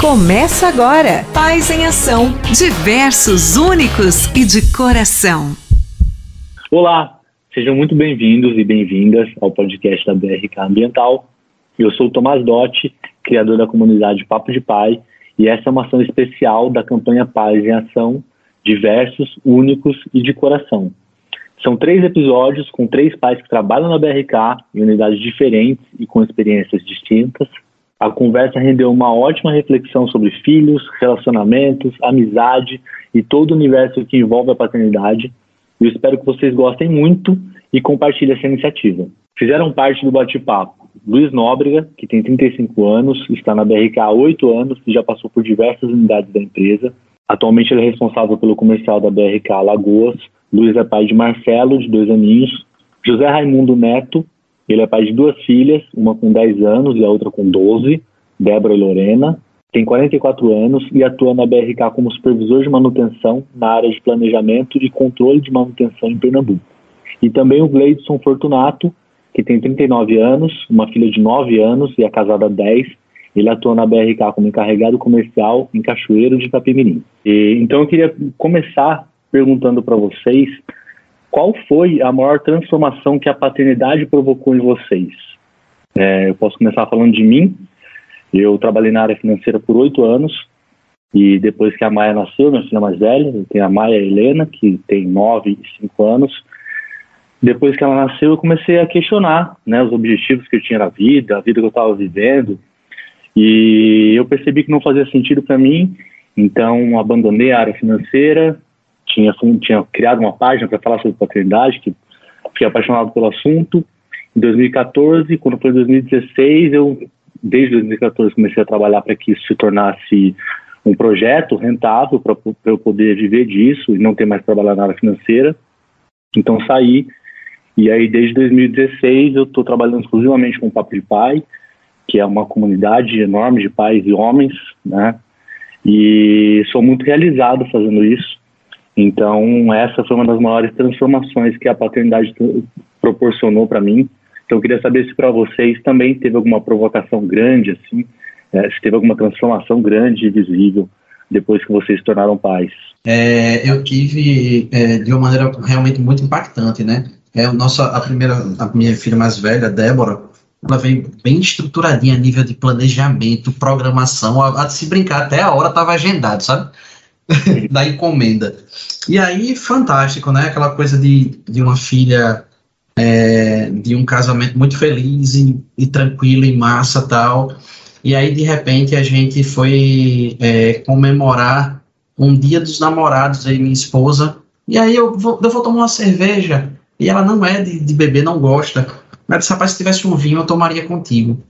Começa agora. Paz em Ação. Diversos, únicos e de coração. Olá, sejam muito bem-vindos e bem-vindas ao podcast da BRK Ambiental. Eu sou o Tomás Dotti, criador da comunidade Papo de Pai, e essa é uma ação especial da campanha Paz em Ação, diversos, únicos e de coração. São três episódios com três pais que trabalham na BRK em unidades diferentes e com experiências distintas a conversa rendeu uma ótima reflexão sobre filhos, relacionamentos, amizade e todo o universo que envolve a paternidade. Eu espero que vocês gostem muito e compartilhem essa iniciativa. Fizeram parte do bate-papo Luiz Nóbrega, que tem 35 anos, está na BRK há 8 anos e já passou por diversas unidades da empresa. Atualmente ele é responsável pelo comercial da BRK Lagoas. Luiz é pai de Marcelo, de dois aninhos. José Raimundo Neto, ele é pai de duas filhas, uma com 10 anos e a outra com 12, Débora e Lorena. Tem 44 anos e atua na BRK como supervisor de manutenção na área de planejamento e controle de manutenção em Pernambuco. E também o Gleidson Fortunato, que tem 39 anos, uma filha de 9 anos e é casada há 10. Ele atua na BRK como encarregado comercial em Cachoeiro de Itapemirim. E, então eu queria começar perguntando para vocês qual foi a maior transformação que a paternidade provocou em vocês? É, eu posso começar falando de mim. Eu trabalhei na área financeira por oito anos e depois que a Maia nasceu, minha filha mais velha, tenho a Maia a Helena, que tem nove e cinco anos. Depois que ela nasceu, eu comecei a questionar né, os objetivos que eu tinha na vida, a vida que eu estava vivendo. E eu percebi que não fazia sentido para mim, então abandonei a área financeira, tinha, tinha criado uma página para falar sobre paternidade, que fiquei apaixonado pelo assunto. Em 2014, quando foi 2016, eu, desde 2014, comecei a trabalhar para que isso se tornasse um projeto rentável para eu poder viver disso e não ter mais trabalhar na área financeira. Então saí e aí desde 2016 eu estou trabalhando exclusivamente com o Papo de Pai, que é uma comunidade enorme de pais e homens, né? E sou muito realizado fazendo isso. Então, essa foi uma das maiores transformações que a paternidade proporcionou para mim. Então, eu queria saber se para vocês também teve alguma provocação grande, assim, é, se teve alguma transformação grande e visível depois que vocês se tornaram pais. É, eu tive é, de uma maneira realmente muito impactante, né? É, o nosso, a primeira, a minha filha mais velha, Débora, ela veio bem estruturadinha a nível de planejamento, programação, a, a se brincar até a hora estava agendado, sabe? da encomenda. E aí, fantástico, né? Aquela coisa de, de uma filha é, de um casamento muito feliz e, e, tranquilo, em massa tal. E aí, de repente, a gente foi é, comemorar um dia dos namorados, aí minha esposa. E aí eu vou, eu vou tomar uma cerveja. E ela não é de, de beber, não gosta. Mas disse, rapaz, se tivesse um vinho, eu tomaria contigo.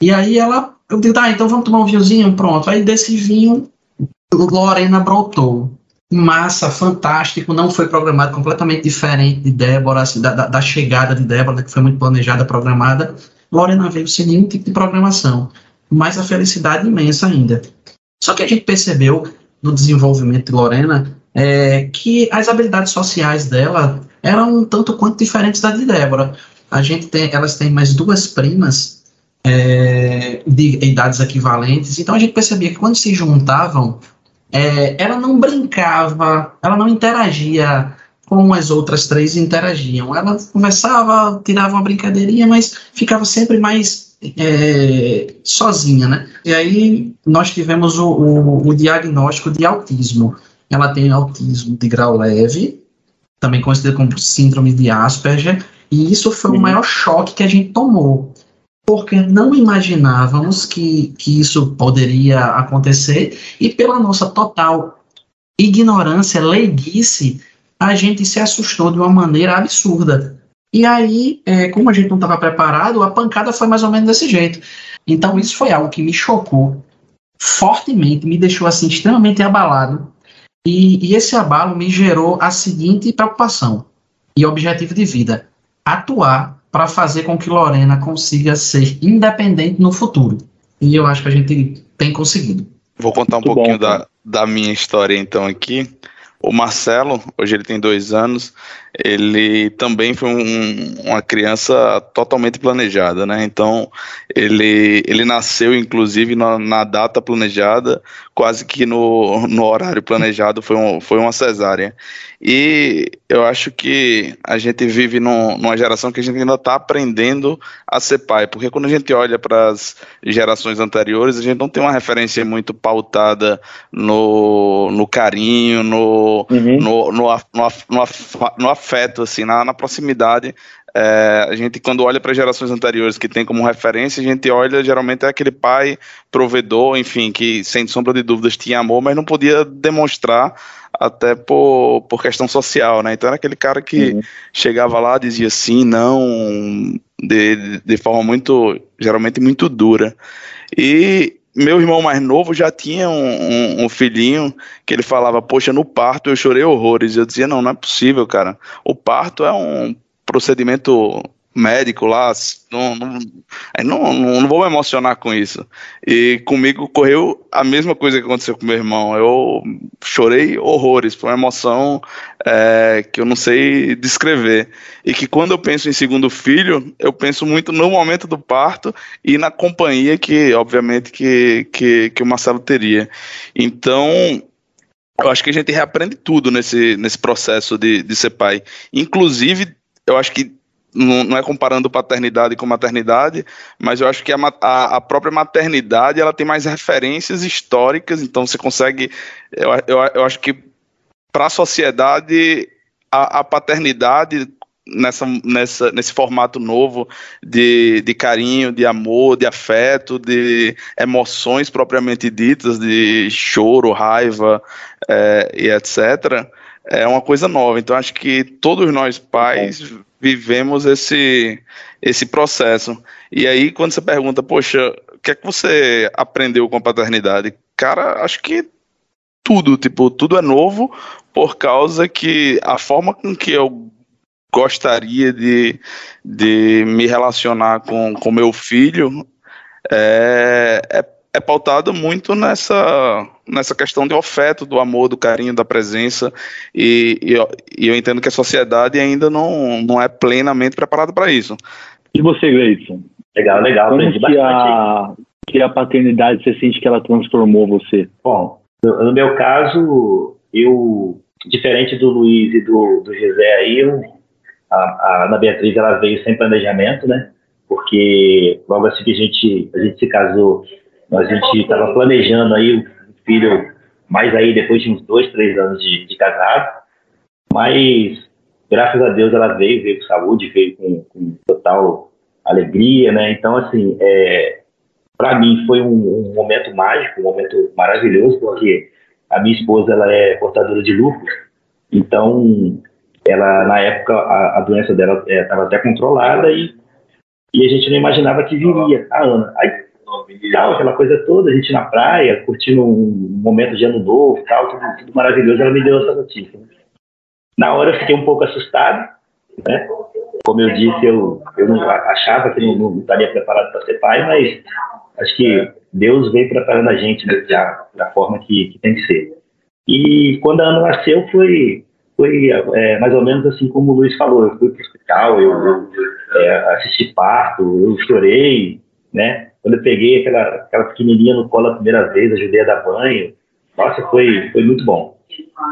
E aí ela, eu digo, tá, então vamos tomar um vinhozinho, pronto. Aí desse vinho, Lorena brotou. Massa, fantástico, não foi programado, completamente diferente de Débora, assim, da, da, chegada de Débora, que foi muito planejada, programada. Lorena veio sem nenhum tipo de programação, mas a felicidade imensa ainda. Só que a gente percebeu no desenvolvimento de Lorena é, que as habilidades sociais dela eram um tanto quanto diferentes da de Débora. A gente tem, elas têm mais duas primas é, de idades equivalentes, então a gente percebia que quando se juntavam, é, ela não brincava, ela não interagia como as outras três interagiam. Ela conversava, tirava uma brincadeirinha, mas ficava sempre mais é, sozinha, né? E aí nós tivemos o, o, o, diagnóstico de autismo. Ela tem autismo de grau leve, também conhecido como síndrome de Asperger, e isso foi uhum. o maior choque que a gente tomou porque não imaginávamos que, que isso poderia acontecer e pela nossa total ignorância, leiguice, a gente se assustou de uma maneira absurda. E aí, é, como a gente não estava preparado, a pancada foi mais ou menos desse jeito. Então, isso foi algo que me chocou fortemente, me deixou assim extremamente abalado. E, e esse abalo me gerou a seguinte preocupação e objetivo de vida: atuar para fazer com que Lorena consiga ser independente no futuro. E eu acho que a gente tem conseguido. Vou contar um Muito pouquinho da, da minha história então aqui. O Marcelo, hoje ele tem dois anos, ele também foi um, uma criança totalmente planejada, né? Então, ele, ele nasceu, inclusive, na, na data planejada, quase que no, no horário planejado, foi, um, foi uma cesárea. E eu acho que a gente vive num, numa geração que a gente ainda está aprendendo a ser pai, porque quando a gente olha para as gerações anteriores, a gente não tem uma referência muito pautada no, no carinho, no, uhum. no, no, no, no, no, afeto, assim, na, na proximidade. É, a gente, quando olha para gerações anteriores que tem como referência, a gente olha geralmente é aquele pai provedor, enfim, que sem sombra de dúvidas tinha amor, mas não podia demonstrar até por, por questão social, né? Então era aquele cara que uhum. chegava lá, dizia sim, não, de, de forma muito, geralmente muito dura. E meu irmão mais novo já tinha um, um, um, filhinho que ele falava, poxa, no parto eu chorei horrores. Eu dizia, não, não é possível, cara. O parto é um procedimento médico lá, não, não, não, não, vou me emocionar com isso. E comigo correu a mesma coisa que aconteceu com meu irmão. Eu chorei horrores, foi uma emoção é, que eu não sei descrever. E que quando eu penso em segundo filho, eu penso muito no momento do parto e na companhia que, obviamente, que, que, que o Marcelo teria. Então, eu acho que a gente reaprende tudo nesse, nesse processo de, de ser pai. Inclusive, eu acho que não, é comparando paternidade com maternidade, mas eu acho que a, a, a, própria maternidade ela tem mais referências históricas, então você consegue. Eu, eu, eu acho que para a sociedade a, paternidade nessa, nessa, nesse formato novo de, de carinho, de amor, de afeto, de emoções propriamente ditas, de choro, raiva é, e etc., é uma coisa nova. Então acho que todos nós pais vivemos esse, esse processo. E aí, quando você pergunta, poxa, o que é que você aprendeu com a paternidade? Cara, acho que tudo, tipo, tudo é novo por causa que a forma com que eu gostaria de, de me relacionar com, com meu filho é, é é pautado muito nessa, nessa questão de afeto, do amor, do carinho, da presença, e, e, eu, e eu entendo que a sociedade ainda não, não é plenamente preparada para isso. E você, Gleison? Legal, legal. Como que a, que a paternidade, você sente que ela transformou você? Bom, no, no meu caso, eu, diferente do Luiz e do, do José aí, eu, a, a Ana Beatriz, ela veio sem planejamento, né? Porque logo assim que a gente, a gente se casou, a gente estava planejando aí o filho, mais aí depois de uns dois, três anos de, de casado, mas graças a Deus ela veio, veio com saúde, veio com, com total alegria, né? Então, assim, é, para mim foi um, um, momento mágico, um momento maravilhoso, porque a minha esposa ela é portadora de lúpus, então ela na época a, a doença dela estava é, até controlada e, e a gente não imaginava que viria a Ana. Aí tal, aquela coisa toda, a gente na praia, curtindo um momento de ano novo, tal, tudo, tudo maravilhoso, ela me deu essa notícia. Na hora eu fiquei um pouco assustado, né? Como eu disse, eu, eu não achava que não, não estaria preparado para ser pai, mas acho que Deus veio preparando a gente da, da forma que, que tem que ser. E quando a Ana nasceu, foi, foi é, mais ou menos assim como o Luiz falou. Eu fui para o hospital, eu, eu é, assisti parto, eu chorei, né? Quando eu peguei aquela, aquela pequenininha no colo a primeira vez, ajudei a dar banho, nossa, foi, foi muito bom.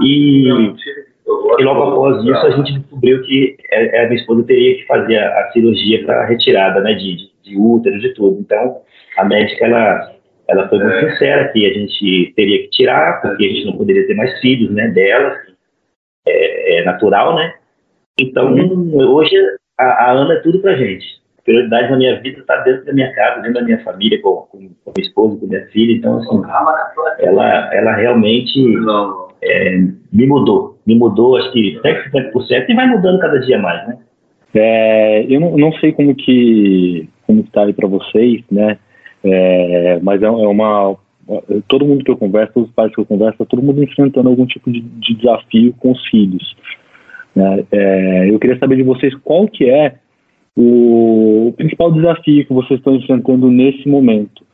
E, e logo após isso, a gente descobriu que a, a minha esposa teria que fazer a, a cirurgia para retirada né, de, de, de útero, de tudo. Então, a médica, ela, ela foi muito é. sincera que a gente teria que tirar, porque a gente não poderia ter mais filhos né, dela, é, é natural, né? Então, hoje, a, a Ana é tudo pra gente prioridade na minha vida está dentro da minha casa, dentro da minha família, com, com, com minha esposa, com minha filha. Então, assim, ela, ela realmente é, me mudou. Me mudou, acho que 50% e vai mudando cada dia mais, né? É, eu não, não, sei como que como está aí para vocês, né? É, mas é, é, uma todo mundo que eu converso, todos os pais que eu converso, tá todo mundo enfrentando algum tipo de, de desafio com os filhos. Né? É, eu queria saber de vocês qual que é o, principal desafio que vocês estão enfrentando nesse momento?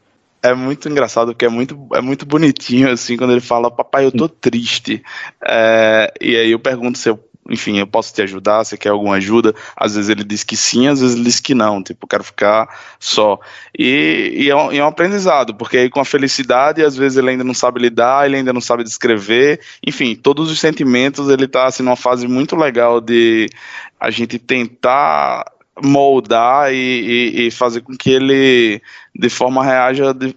É muito engraçado, porque é muito, é muito bonitinho, assim, quando ele fala, papai, eu tô triste. É, e aí eu pergunto se eu enfim, eu posso te ajudar, você quer alguma ajuda? Às vezes ele diz que sim, às vezes ele diz que não, tipo, quero ficar só. E, e, é, um, é um aprendizado, porque aí com a felicidade, às vezes ele ainda não sabe lidar, ele ainda não sabe descrever, enfim, todos os sentimentos, ele tá assim numa fase muito legal de a gente tentar moldar e, e, e fazer com que ele de forma reaja de,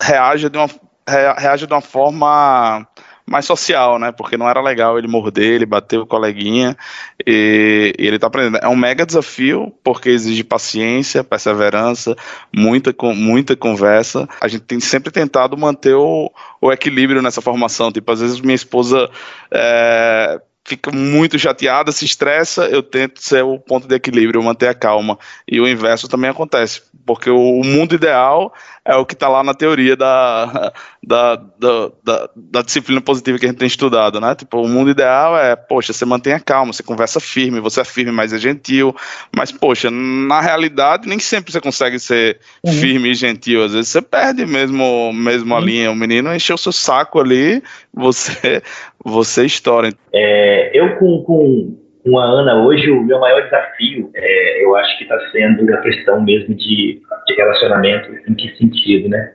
reaja de uma reaja de uma forma mais social, né? Porque não era legal ele morder, ele bater o coleguinha e, e ele tá aprendendo. É um mega desafio porque exige paciência, perseverança, muita, muita conversa. A gente tem sempre tentado manter o, o equilíbrio nessa formação. Tipo, às vezes minha esposa é, fica muito chateada, se estressa, eu tento ser o ponto de equilíbrio, manter a calma. E o inverso também acontece, porque o mundo ideal é o que está lá na teoria da, da, da, da, da, disciplina positiva que a gente tem estudado, né? Tipo, o mundo ideal é, poxa, você mantém a calma, você conversa firme, você é firme, mas é gentil. Mas, poxa, na realidade, nem sempre você consegue ser uhum. firme e gentil. Às vezes você perde mesmo, mesmo uhum. a linha. O menino encheu o seu saco ali, você, você estoura. É, eu com, com com a Ana hoje, o meu maior desafio, é, eu acho que está sendo a questão mesmo de, de relacionamento, em que sentido, né?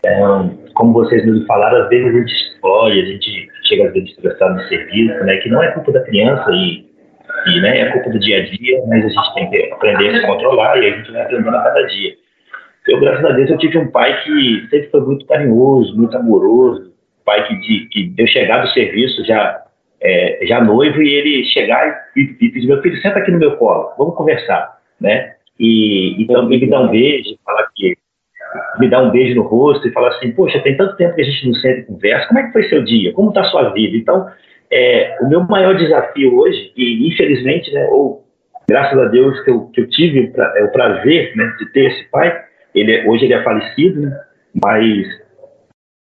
Então, como vocês me falaram, às vezes a gente explode, a gente chega às vezes estressado no serviço, né? Que não é culpa da criança e, e né, é culpa do dia a dia, mas a gente tem que aprender a se controlar e a gente vai aprendendo a cada dia. Eu, graças a Deus, eu tive um pai que sempre foi muito carinhoso, muito amoroso, pai que, de, que eu chegar do serviço já é, já noivo e ele chegar e, e pedir, meu filho, senta aqui no meu colo, vamos conversar, né? E, então me dá um beijo, falar que me dá um beijo no rosto e falar assim, poxa, tem tanto tempo que a gente não senta e conversa, como é que foi seu dia? Como está sua vida? Então, é, o meu maior desafio hoje, e infelizmente, né, ou graças a Deus que eu, que eu tive é, o prazer né, de ter esse pai, ele, hoje ele é falecido, né, mas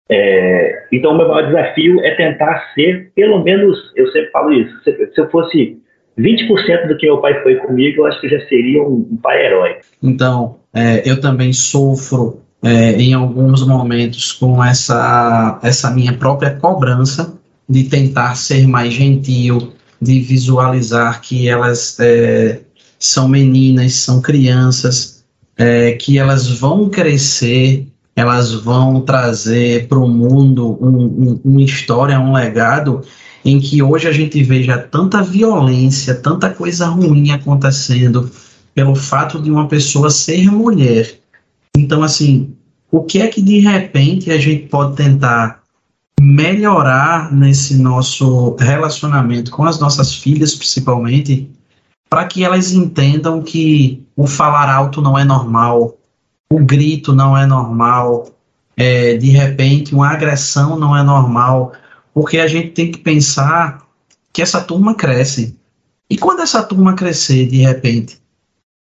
é, então, o meu maior desafio é tentar ser, pelo menos, eu sempre falo isso, se, se eu fosse 20% do que meu pai foi comigo, eu acho que já seria um, um pai herói. Então, é, eu também sofro é, em alguns momentos com essa, essa minha própria cobrança de tentar ser mais gentil, de visualizar que elas é, são meninas, são crianças, é, que elas vão crescer elas vão trazer para o mundo um, um, uma história, um legado em que hoje a gente veja tanta violência, tanta coisa ruim acontecendo pelo fato de uma pessoa ser mulher. Então, assim, o que é que de repente a gente pode tentar melhorar nesse nosso relacionamento com as nossas filhas, principalmente, para que elas entendam que o falar alto não é normal, o grito não é normal, é, de repente uma agressão não é normal, porque a gente tem que pensar que essa turma cresce. E quando essa turma crescer, de repente,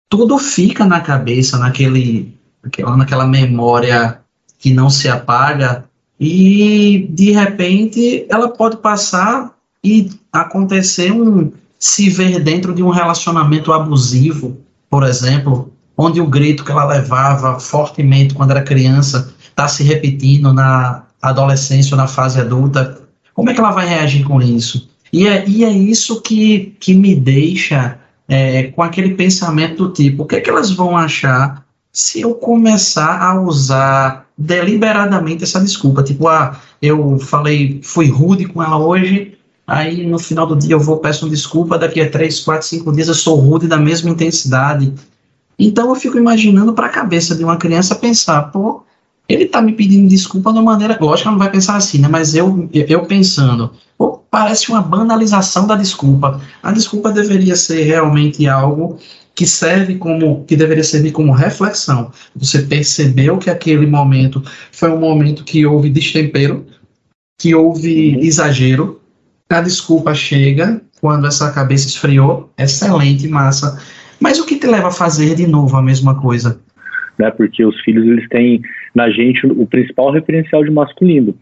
tudo fica na cabeça, naquele, naquela, naquela memória que não se apaga, e de repente ela pode passar e acontecer um se ver dentro de um relacionamento abusivo, por exemplo, onde o grito que ela levava fortemente quando era criança está se repetindo na adolescência ou na fase adulta, como é que ela vai reagir com isso? E é, e é isso que, que me deixa é, com aquele pensamento do tipo, o que é que elas vão achar se eu começar a usar deliberadamente essa desculpa? Tipo, ah, eu falei, fui rude com ela hoje, aí no final do dia eu vou peço desculpa, daqui a três, quatro, cinco dias eu sou rude da mesma intensidade, então eu fico imaginando para a cabeça de uma criança pensar, pô, ele está me pedindo desculpa de uma maneira. Lógico que ela não vai pensar assim, né? Mas eu, eu pensando, parece uma banalização da desculpa. A desculpa deveria ser realmente algo que serve como, que deveria servir como reflexão. Você percebeu que aquele momento foi um momento que houve destempero, que houve uhum. exagero. A desculpa chega quando essa cabeça esfriou. Excelente, massa. Mas o que te leva a fazer de novo a mesma coisa? Né, porque os filhos eles têm na gente o principal referencial de masculino,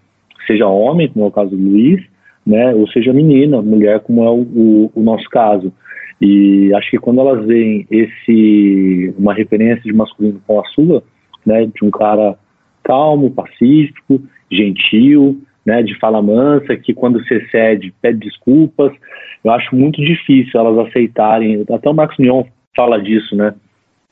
seja homem, como é o caso do Luiz, né, ou seja menina, mulher, como é o, o, o nosso caso. E acho que quando elas veem esse uma referência de masculino com a sua, né, de um cara calmo, pacífico, gentil, né, de fala mansa, que quando se cede pede desculpas. Eu acho muito difícil elas aceitarem. Até o Marcos Mion fala disso, né?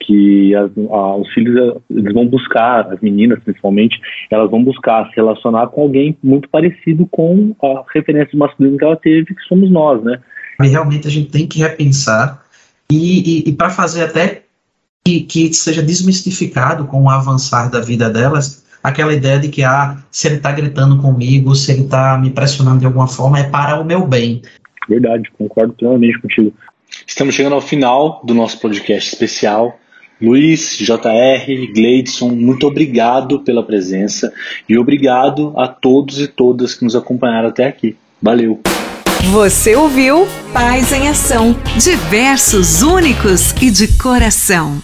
Que as, a, os filhos eles vão buscar, as meninas principalmente, elas vão buscar se relacionar com alguém muito parecido com a referência masculina que ela teve, que somos nós, né? E realmente a gente tem que repensar e, e, e para fazer até que, que seja desmistificado com o avançar da vida delas, aquela ideia de que ah, se ele está gritando comigo, se ele está me pressionando de alguma forma, é para o meu bem. Verdade, concordo plenamente contigo. Estamos chegando ao final do nosso podcast especial. Luiz, JR, Gleidson, muito obrigado pela presença e obrigado a todos e todas que nos acompanharam até aqui. Valeu! Você ouviu Paz em Ação. Diversos, únicos e de coração.